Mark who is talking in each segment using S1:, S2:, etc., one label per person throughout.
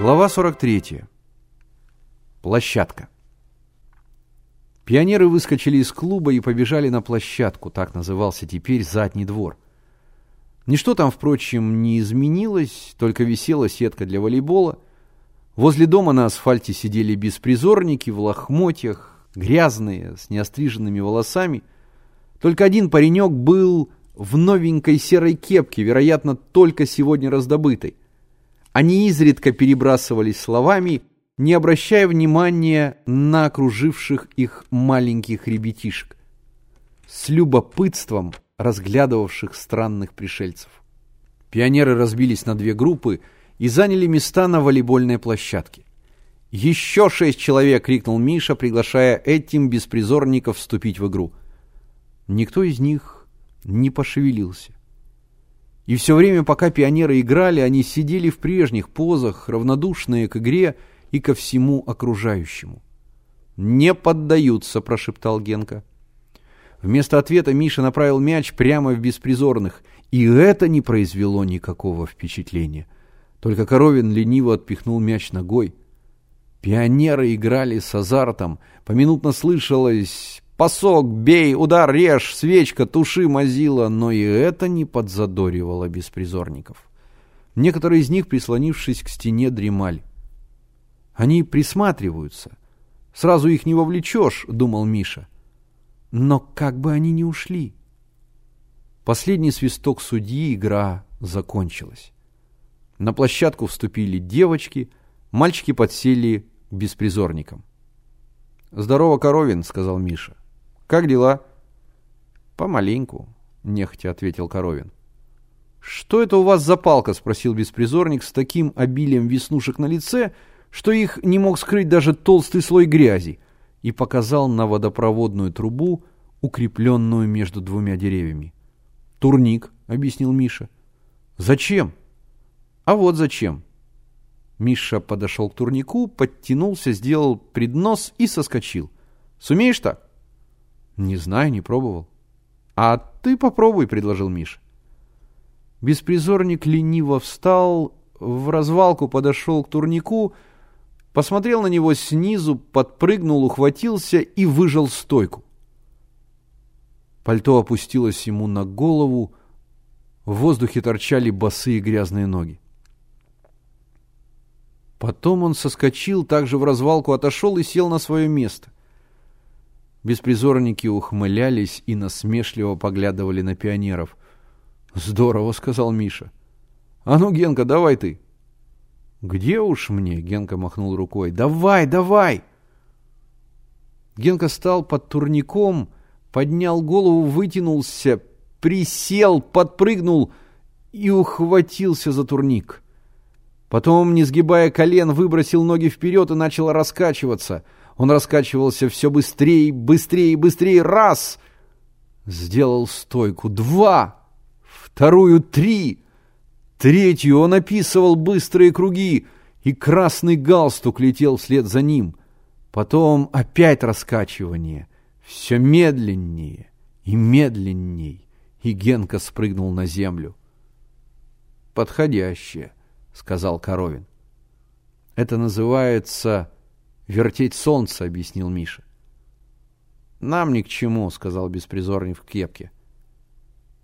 S1: Глава 43. Площадка. Пионеры выскочили из клуба и побежали на площадку, так назывался теперь задний двор. Ничто там, впрочем, не изменилось, только висела сетка для волейбола. Возле дома на асфальте сидели беспризорники в лохмотьях, грязные, с неостриженными волосами. Только один паренек был в новенькой серой кепке, вероятно, только сегодня раздобытой. Они изредка перебрасывались словами, не обращая внимания на окруживших их маленьких ребятишек, с любопытством разглядывавших странных пришельцев. Пионеры разбились на две группы и заняли места на волейбольной площадке. «Еще шесть человек!» — крикнул Миша, приглашая этим беспризорников вступить в игру. Никто из них не пошевелился. И все время, пока пионеры играли, они сидели в прежних позах, равнодушные к игре и ко всему окружающему. «Не поддаются», – прошептал Генка. Вместо ответа Миша направил мяч прямо в беспризорных, и это не произвело никакого впечатления. Только Коровин лениво отпихнул мяч ногой. Пионеры играли с азартом, поминутно слышалось Пасок, бей, удар, режь, свечка, туши, мазила, но и это не подзадоривало беспризорников. Некоторые из них, прислонившись к стене, дремали. Они присматриваются. Сразу их не вовлечешь, думал Миша. Но как бы они ни ушли. Последний свисток судьи, игра закончилась. На площадку вступили девочки, мальчики подсели к беспризорникам. «Здорово, Коровин», — сказал Миша. Как дела? Помаленьку, нехотя ответил Коровин. Что это у вас за палка? спросил беспризорник с таким обилием веснушек на лице, что их не мог скрыть даже толстый слой грязи, и показал на водопроводную трубу, укрепленную между двумя деревьями. «Турник», — объяснил Миша. «Зачем?» «А вот зачем». Миша подошел к турнику, подтянулся, сделал преднос и соскочил. «Сумеешь так?» Не знаю, не пробовал. А ты попробуй, предложил Миш. Беспризорник лениво встал, в развалку подошел к турнику, посмотрел на него снизу, подпрыгнул, ухватился и выжал стойку. Пальто опустилось ему на голову, в воздухе торчали босые грязные ноги. Потом он соскочил, также в развалку отошел и сел на свое место. Беспризорники ухмылялись и насмешливо поглядывали на пионеров. «Здорово», — сказал Миша. «А ну, Генка, давай ты». «Где уж мне?» — Генка махнул рукой. «Давай, давай!» Генка стал под турником, поднял голову, вытянулся, присел, подпрыгнул и ухватился за турник. Потом, не сгибая колен, выбросил ноги вперед и начал раскачиваться — он раскачивался все быстрее, быстрее, быстрее. Раз! Сделал стойку. Два! Вторую три! Третью он описывал быстрые круги, и красный галстук летел вслед за ним. Потом опять раскачивание. Все медленнее и медленней. И Генка спрыгнул на землю. «Подходящее», — сказал Коровин. «Это называется «Вертеть солнце», — объяснил Миша. «Нам ни к чему», — сказал беспризорник в кепке.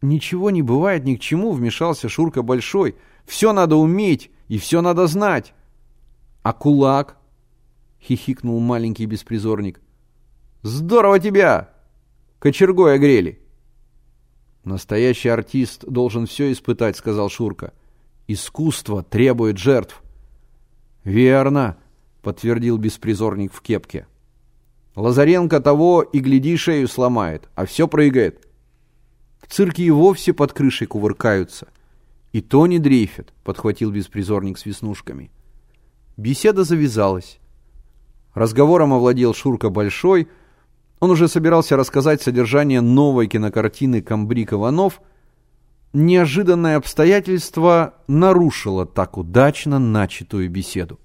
S1: «Ничего не бывает ни к чему», — вмешался Шурка Большой. «Все надо уметь и все надо знать». «А кулак?» — хихикнул маленький беспризорник. «Здорово тебя! Кочергой огрели!» «Настоящий артист должен все испытать», — сказал Шурка. «Искусство требует жертв». «Верно», подтвердил беспризорник в кепке. Лазаренко того и гляди шею сломает, а все прыгает. В цирке и вовсе под крышей кувыркаются. И то не дрейфят, подхватил беспризорник с веснушками. Беседа завязалась. Разговором овладел Шурка Большой. Он уже собирался рассказать содержание новой кинокартины «Камбрик Иванов». Неожиданное обстоятельство нарушило так удачно начатую беседу.